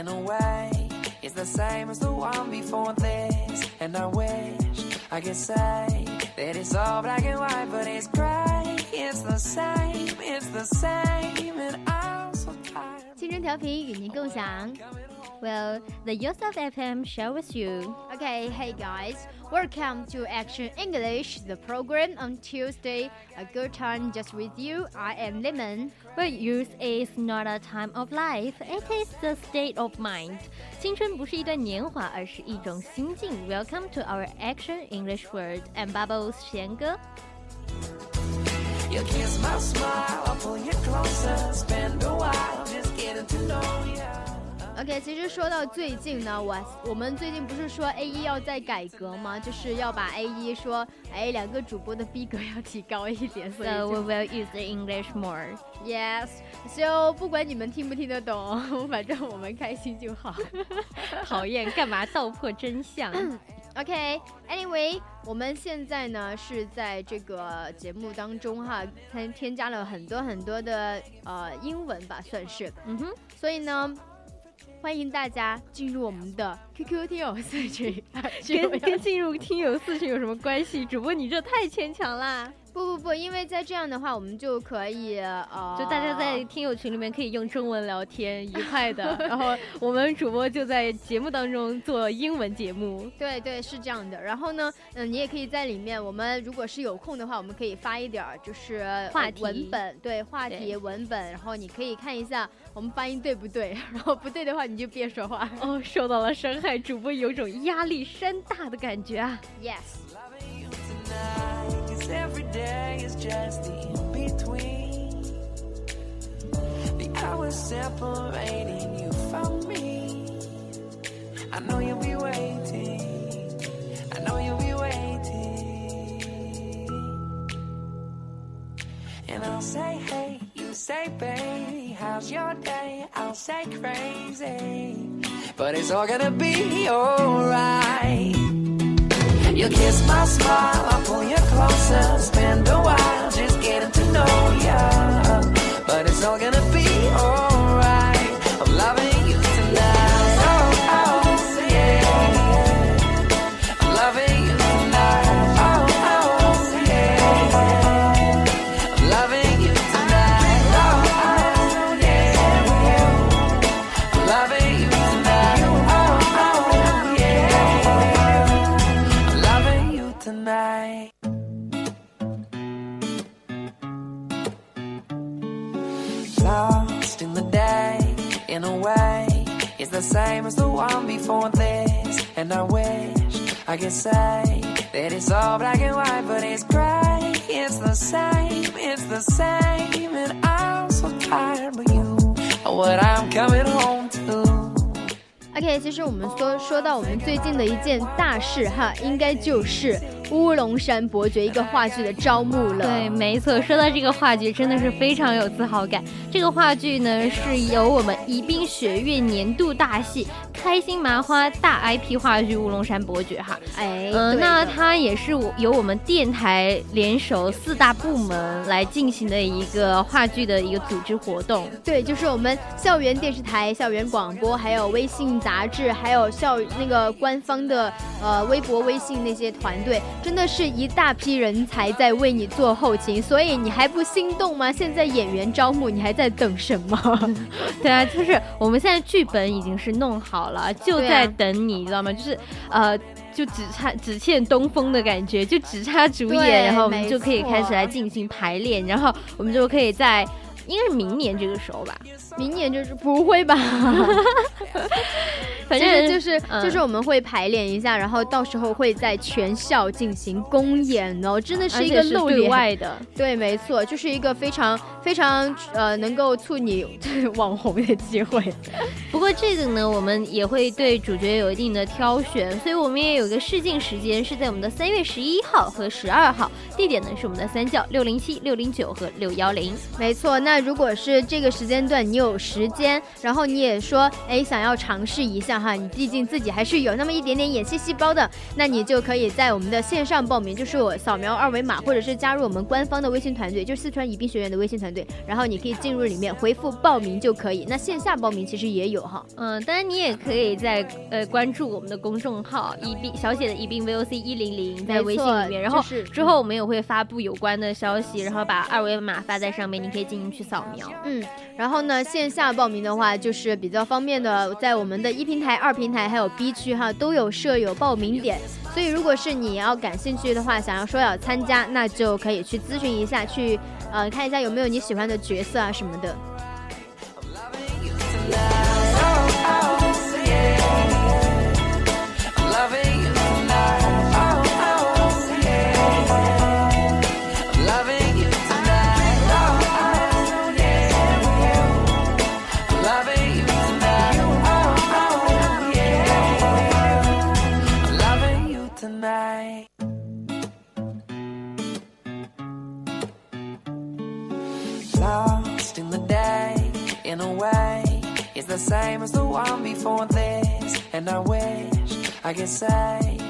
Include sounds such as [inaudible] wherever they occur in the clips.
in a way it's the same as the one before this and i wish i could say that it's all black and white but it's gray it's the same it's the same and i'm so tired 青春调频与您共享 Well, the Yosef FM share with you. Okay, hey guys, welcome to Action English, the program on Tuesday. A good time just with you. I am Lemon. Well, youth is not a time of life; it is the state of mind. 青春不是一段年华，而是一种心境。Welcome to our Action English Word and Bubbles 贤哥。You kiss my smile, OK，其实说到最近呢，我我们最近不是说 A 一要在改革吗？就是要把 A 一说，哎，两个主播的逼格要提高一点。So we will use the English more. Yes. So 不管你们听不听得懂，反正我们开心就好。[laughs] 讨厌，干嘛道破真相？[coughs] OK，Anyway，我们现在呢是在这个节目当中哈，添添加了很多很多的呃英文吧，算是。嗯哼，所以呢。欢迎大家进入我们的 QQ 听友四群，[laughs] 跟 [laughs] 跟进入听友四群有什么关系？主播你这太牵强啦！不不不，因为在这样的话，我们就可以呃，就大家在听友群里面可以用中文聊天，愉快的。[laughs] 然后我们主播就在节目当中做英文节目。[laughs] 对对，是这样的。然后呢，嗯，你也可以在里面，我们如果是有空的话，我们可以发一点儿就是话题文本，对话题文本，然后你可以看一下我们发音对不对。然后不对的话，你就别说话。哦，受到了伤害，主播有种压力山大的感觉啊。Yes。Every day is just the in between. The hours separating you from me. I know you'll be waiting. I know you'll be waiting. And I'll say, hey, you say, baby, how's your day? I'll say crazy. But it's all gonna be alright. You kiss my smile, I pull you closer, spend a while just getting to know ya. But it's all gonna be alright. Wish I could say that it's all black and white, but it's gray. It's the same, it's the same, and I'm so tired of you. What I'm coming home to. OK，其实我们说说到我们最近的一件大事哈，应该就是乌龙山伯爵一个话剧的招募了。对，没错，说到这个话剧，真的是非常有自豪感。这个话剧呢，是由我们宜宾学院年度大戏《开心麻花》大 IP 话剧《乌龙山伯爵》哈。哎，嗯，那它也是我由我们电台联手四大部门来进行的一个话剧的一个组织活动。对，就是我们校园电视台、校园广播，还有微信杂志，还有校那个官方的呃微博、微信那些团队。真的是一大批人才在为你做后勤，所以你还不心动吗？现在演员招募，你还在等什么？[laughs] 对啊，就是我们现在剧本已经是弄好了，就在等你，你知道吗？[laughs] 就是呃，就只差只欠东风的感觉，就只差主演，然后我们就可以开始来进行排练，然后我们就可以在。应该是明年这个时候吧。明年就是不会吧？[laughs] 反正就是嗯就是我们会排练一下，然后到时候会在全校进行公演哦，真的是一个露脸外的，对，没错，就是一个非常非常呃能够促你 [laughs] 网红的机会。不过这个呢，我们也会对主角有一定的挑选，所以我们也有一个试镜时间是在我们的三月十一号和十二号，地点呢是我们的三教六零七、六零九和六幺零。没错，那如果是这个时间段你有时间，然后你也说哎想要尝试一下哈，你毕竟自己还是有那么一点点演戏细胞的，那你就可以在我们的线上报名，就是我扫描二维码，或者是加入我们官方的微信团队，就是四川宜宾学院的微信团队，然后你可以进入里面回复报名就可以。那线下报名其实也有哈。嗯，当然你也可以在呃关注我们的公众号宜宾小写的宜宾 VOC 一零零，在微信里面，然后就是之后我们也会发布有关的消息，然后把二维码发在上面，你可以进行去扫描。嗯，然后呢，线下报名的话就是比较方便的，在我们的一平台、二平台还有 B 区哈都有设有报名点，所以如果是你要感兴趣的话，想要说要参加，那就可以去咨询一下，去呃看一下有没有你喜欢的角色啊什么的。The same as the one before this. And I wish I could say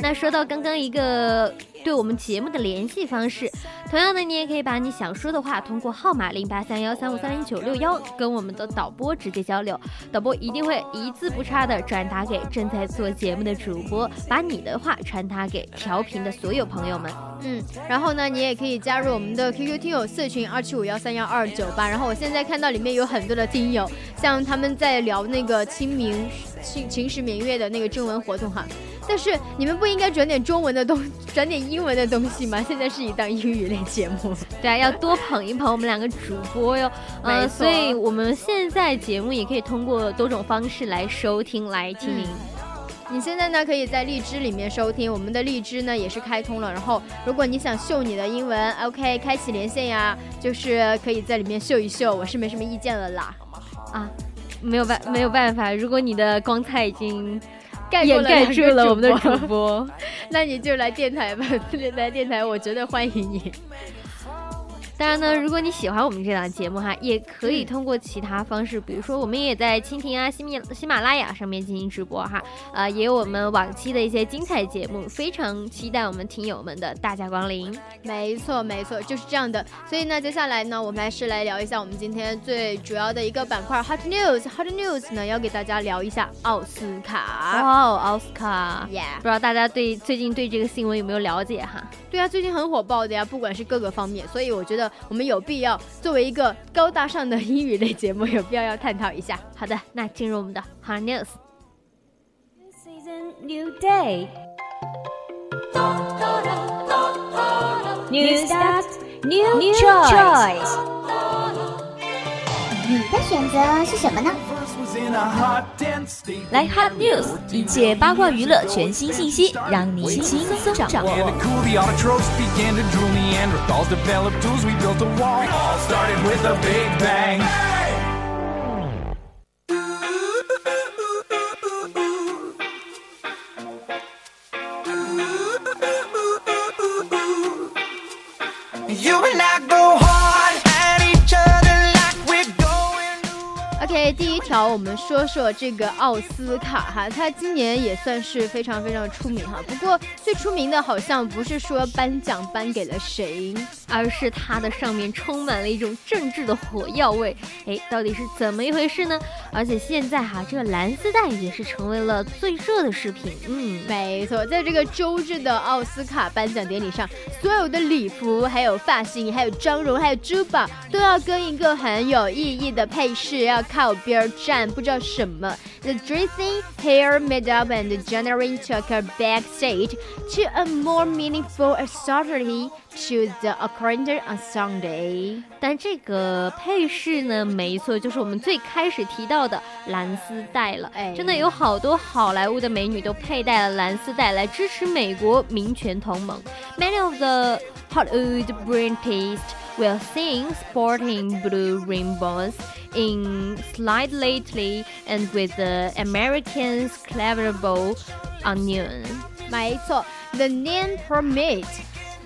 那说到刚刚一个对我们节目的联系方式，同样的，你也可以把你想说的话通过号码零八三幺三五三零九六幺跟我们的导播直接交流，导播一定会一字不差的转达给正在做节目的主播，把你的话传达给调频的所有朋友们。嗯，然后呢，你也可以加入我们的 QQ 听友四群二七五幺三幺二九八。然后我现在看到里面有很多的听友，像他们在聊那个清明清秦时明月的那个征文活动哈。但是你们不应该转点中文的东，转点英文的东西吗？[laughs] 现在是一档英语类节目。[laughs] 对啊，要多捧一捧我们两个主播哟。呃，没错所以我们现在节目也可以通过多种方式来收听来听。你现在呢，可以在荔枝里面收听，我们的荔枝呢也是开通了。然后，如果你想秀你的英文，OK，开启连线呀，就是可以在里面秀一秀，我是没什么意见了啦。啊，没有办没有办法，如果你的光彩已经盖过掩盖住了我们的播主播。[laughs] 那你就来电台吧，[laughs] 来电台，我绝对欢迎你。当然呢，如果你喜欢我们这档节目哈，也可嗯以通过其他方式，比如说我们也在蜻蜓啊、喜米喜马拉雅上面进行直播哈，呃，也有我们往期的一些精彩节目，非常期待我们听友们的大驾光临。没错，没错，就是这样的。所以呢，接下来呢，我们还是来聊一下我们今天最主要的一个板块 Hot News。Hot News 呢，要给大家聊一下奥斯卡。哇哦，奥斯卡！Yeah，不知道大家对最近对这个新闻有没有了解哈？对啊，最近很火爆的呀，不管是各个方面，所以我觉得我们有必要作为一个高大上的英语类节目，有必要要探讨一下。好的，那进入我们的 Hard News。season, new day. New start, new, new choice. 你的选择是什么呢？来 Hot News，一切八卦娱乐全新信息，让你轻松掌握。好，我们说说这个奥斯卡哈，它今年也算是非常非常出名哈。不过最出名的好像不是说颁奖颁给了谁，而是它的上面充满了一种政治的火药味。哎，到底是怎么一回事呢？而且现在哈，这个蓝丝带也是成为了最热的视频。嗯，没错，在这个周日的奥斯卡颁奖典礼上，所有的礼服、还有发型、还有妆容、还有珠宝，都要跟一个很有意义的配饰要靠边儿战，不知道什么。The dressing, hair, makeup, and generally took a back seat to a more meaningful authority to the occurrence on Sunday。但这个配饰呢，没错，就是我们最开始提到的蓝丝带了。哎真的有好多好莱坞的美女都佩戴了蓝丝带来支持美国民权同盟。Many of the Hollywood British will sing sporting blue rainbows in slide lately and with the Americans cleverable onion. 没错，The name permit.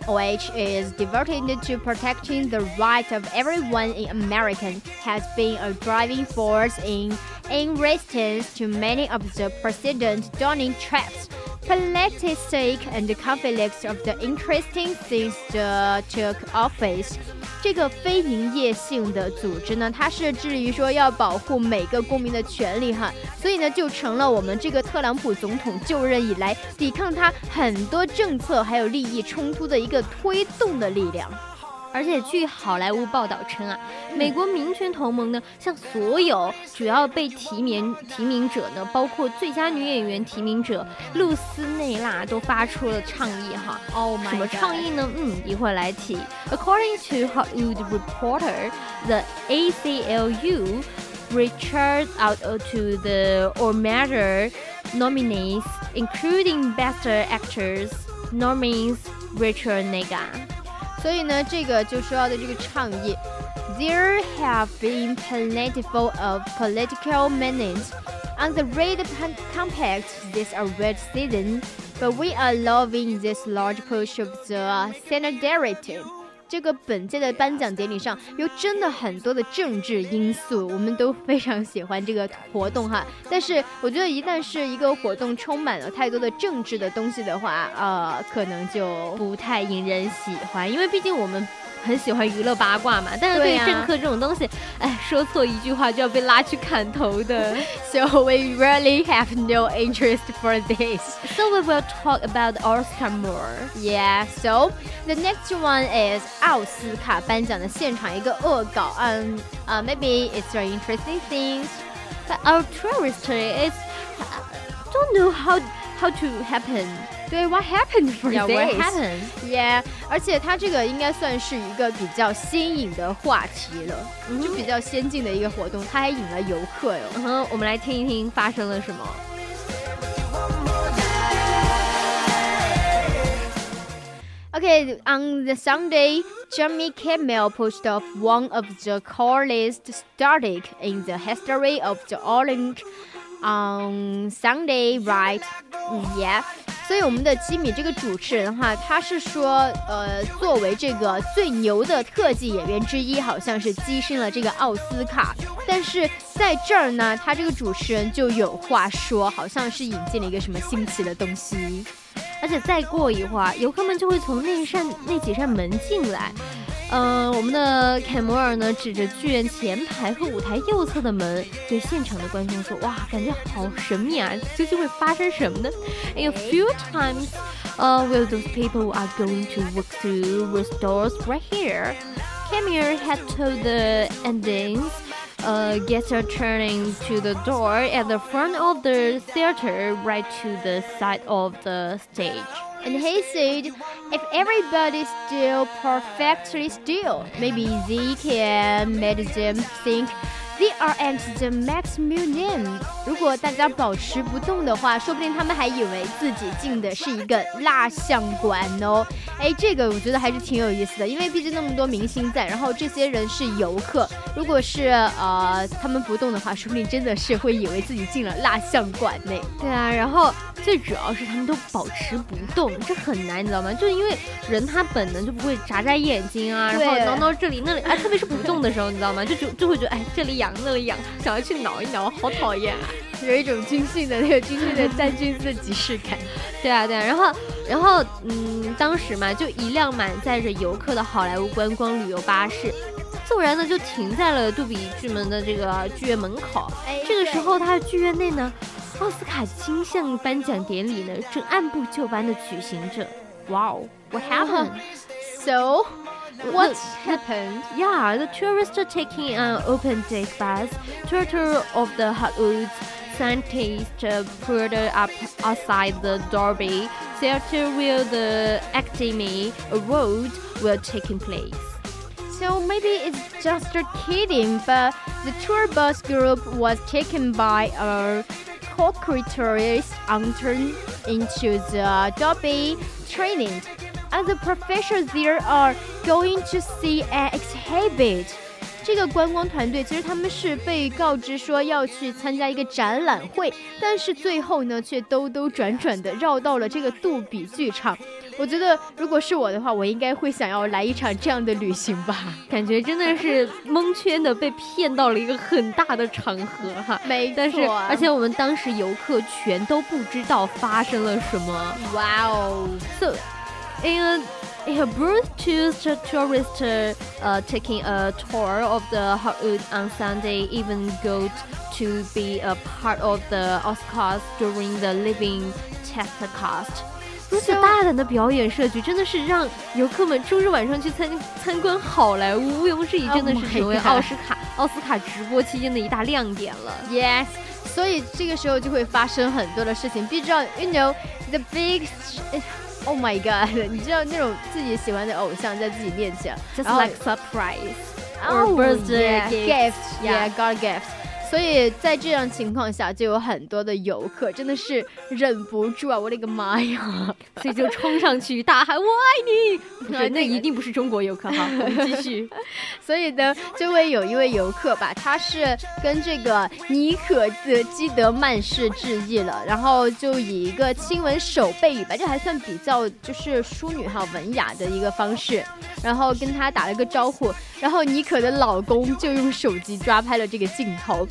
which is devoted to protecting the rights of everyone in America, has been a driving force in, in resistance to many of the President Donald Trump's politic and conflicts of the interesting since the took office. 这个非营业性的组织呢，它是致力于说要保护每个公民的权利哈，所以呢，就成了我们这个特朗普总统就任以来抵抗他很多政策还有利益冲突的一个推动的力量。而且据好莱坞报道称啊，美国民权同盟呢，向所有主要被提名提名者呢，包括最佳女演员提名者露丝内拉，都发出了倡议哈。Oh 什么倡议呢？嗯，一会儿来提。According to Hollywood Reporter, the ACLU reached out to the o r m a t e r nominees, including Best Actors nominees Richard Nega. 所以呢，这个就说到的这个倡议，There have been plentiful of political menace on the red compact this award season, but we are loving this large push of the solidarity. 这个本届的颁奖典礼上有真的很多的政治因素，我们都非常喜欢这个活动哈。但是我觉得一旦是一个活动充满了太多的政治的东西的话，呃，可能就不太引人喜欢，因为毕竟我们很喜欢娱乐八卦嘛。但是对于对呀政客这种东西，哎，说错一句话就要被拉去砍头的。 So [laughs] we really have no interest for this. so we will talk about Oscar more. Yeah, so the next one is 奥斯卡颁奖的现场一个恶搞，嗯，呃、maybe it's very interesting things. But our tourist is don't know how how to happen. 对，What happened for Yeah, this? what happened? Yeah，而且它这个应该算是一个比较新颖的话题了，就比较先进的一个活动，它还引了游客哟。嗯哼，我们来听一听发生了什么。 Okay, on the Sunday, Jeremy Kimmel pushed off one of the coolest static in the history of the Orange on Sunday, right? 嗯，Yeah. 所以我们的吉米这个主持人哈，他是说，呃，作为这个最牛的特技演员之一，好像是跻身了这个奥斯卡。但是在这儿呢，他这个主持人就有话说，好像是引进了一个什么新奇的东西。而且再过一会儿，游客们就会从那扇那几扇门进来。嗯、我们的凯摩尔呢，指着剧院前排和舞台右侧的门，对现场的观众说：“哇，感觉好神秘啊！究竟会发生什么呢？”In a few times, uh, will those people are going to walk through those doors right here? Camille had told the endings. Uh, guests are turning to the door at the front of the theater, right to the side of the stage. And he said, if everybody's still perfectly still, maybe they can make them think they are at the Max Museum. 如果大家保持不动的话，说不定他们还以为自己进的是一个蜡像馆哦。哎，这个我觉得还是挺有意思的，因为毕竟那么多明星在，然后这些人是游客，如果是呃他们不动的话，说不定真的是会以为自己进了蜡像馆内。对啊，然后最主要是他们都保持不动，这很难，你知道吗？就因为人他本能就不会眨眨眼睛啊，然后挠挠这里那里，哎，特别是不动的时候，你知道吗？就就就会觉得哎这里痒那里痒，想要去挠一挠，好讨厌啊！[laughs] 有一种军训的那个军训的站军姿的即视感。[laughs] 对啊，对啊，然后，然后，嗯，当时嘛，就一辆满载着游客的好莱坞观光旅游巴士，骤然呢就停在了杜比剧门的这个剧院门口。哎这个时候，他的剧院内呢，奥斯卡金像颁奖典礼呢正按部就班的举行着。哇哦，What happened？So What happened? Yeah, the tourists are taking an open day bus. Tour of the Hotwoods scientists uh, pulled up outside the Derby theater where the Academy Award will taking place. So maybe it's just a kidding, but the tour bus group was taken by a co-creators intern into the Derby training. And the professors there are going to see an exhibit. 这个观光团队其实他们是被告知说要去参加一个展览会，但是最后呢，却兜兜转转的绕到了这个杜比剧场。我觉得如果是我的话，我应该会想要来一场这样的旅行吧。感觉真的是蒙圈的，被骗到了一个很大的场合哈。[laughs] 没错，但是而且我们当时游客全都不知道发生了什么。哇哦！So in in a booth to the tourists uh, taking a tour of the Hollywood on Sunday, even got to be a part of the Oscars during the living telecast. 如此大胆的表演设局，真的是让游客们周日晚上去参参观好莱坞，毋庸置疑，真的是成为奥斯卡、奥斯卡直播期间的一大亮点了。 Yes，所以这个时候就会发生很多的事情。必须要，you know the big。 oh my god [laughs] 你知道那种自己喜欢的偶像在自己面前 just like surprise or birthday gifts yeah god gifts 所以在这样情况下就有很多的游客真的是忍不住啊我的个妈呀所以就冲上去大喊我爱你不 [laughs] 是，那一定不是中国游客哈。我们继续。[laughs] 所以呢，这位有一位游客吧，他是跟这个妮可的基德曼氏致意了，然后就以一个亲吻手背语吧，这还算比较就是淑女哈文雅的一个方式，然后跟他打了个招呼，然后妮可的老公就用手机抓拍了这个镜头。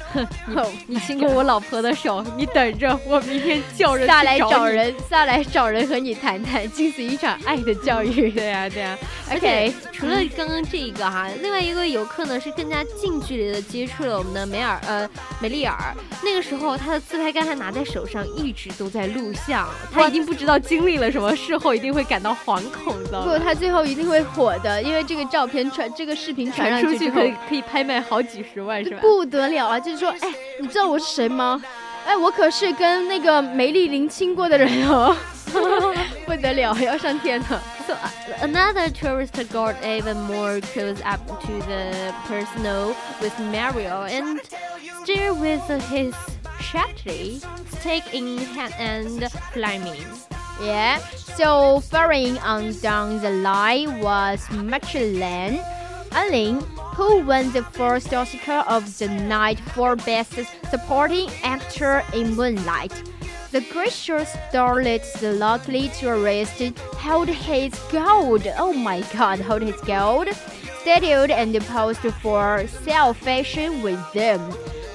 [laughs] 你亲过我老婆的手，你等着，我明天叫人下来找人，下来找人和你谈谈，进行一场爱的教育。对呀、啊，对呀、啊。而且除了刚刚这一个哈，另外一个游客呢是更加近距离的接触了我们的梅尔呃梅丽尔。那个时候他的自拍杆还拿在手上，一直都在录像。他一定不知道经历了什么，事后一定会感到惶恐的。不，他最后一定会火的，因为这个照片传，这个视频传出去可以可以拍卖好几十万，是吧？不得了啊！就是说，哎，你知道我是谁吗？哎，我可是跟那个梅丽琳亲过的人哦，[laughs] 不得了，要上天了。 So uh, another tourist got even more close up to the personal with Mario and still with his sharply stick in hand and climbing. Yeah, so faring on down the line was Michelin Anling, who won the first Oscar of the night for Best Supporting Actor in Moonlight. The gracious starlet, the luckily tourist, held his gold. Oh my god, held his gold. Statued and posed for self-fashion with them.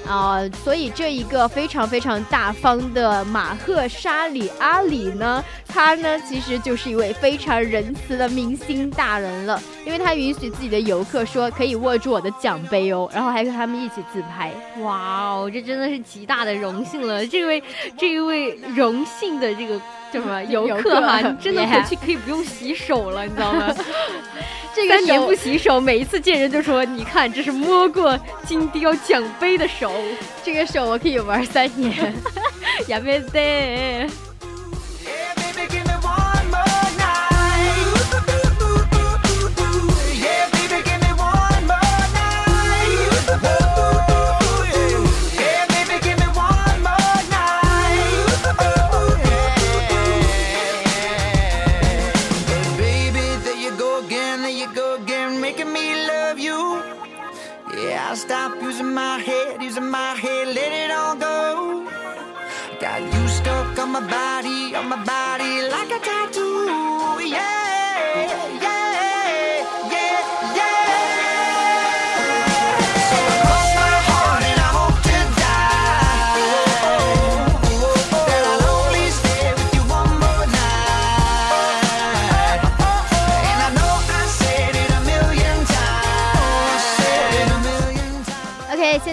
啊、呃，所以这一个非常非常大方的马赫沙里阿里呢， 他呢其实就是一位非常仁慈的明星大人了，因为他允许自己的游客说可以握住我的奖杯哦，然后还跟他们一起自拍。哇哦，这真的是极大的荣幸了！这位这一位荣幸的这个叫什么[laughs] 游客哈，你真的回去可以不用洗手了，你知道吗？[laughs] 这个三年不洗手，每一次见人就说：“你看，这是摸过金雕奖杯的手。”这个手我可以玩三年。やめて。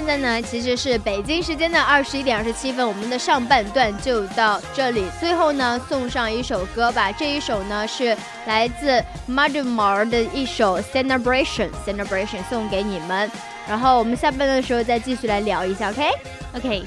现在呢其实是北京时间的二十一点二十七分，我们的上半段就到这里。最后呢，送上一首歌吧，这一首呢是来自 Madamar 的一首 Celebration Celebration，送给你们。然后我们下半段的时候再继续来聊一下，OK？OK，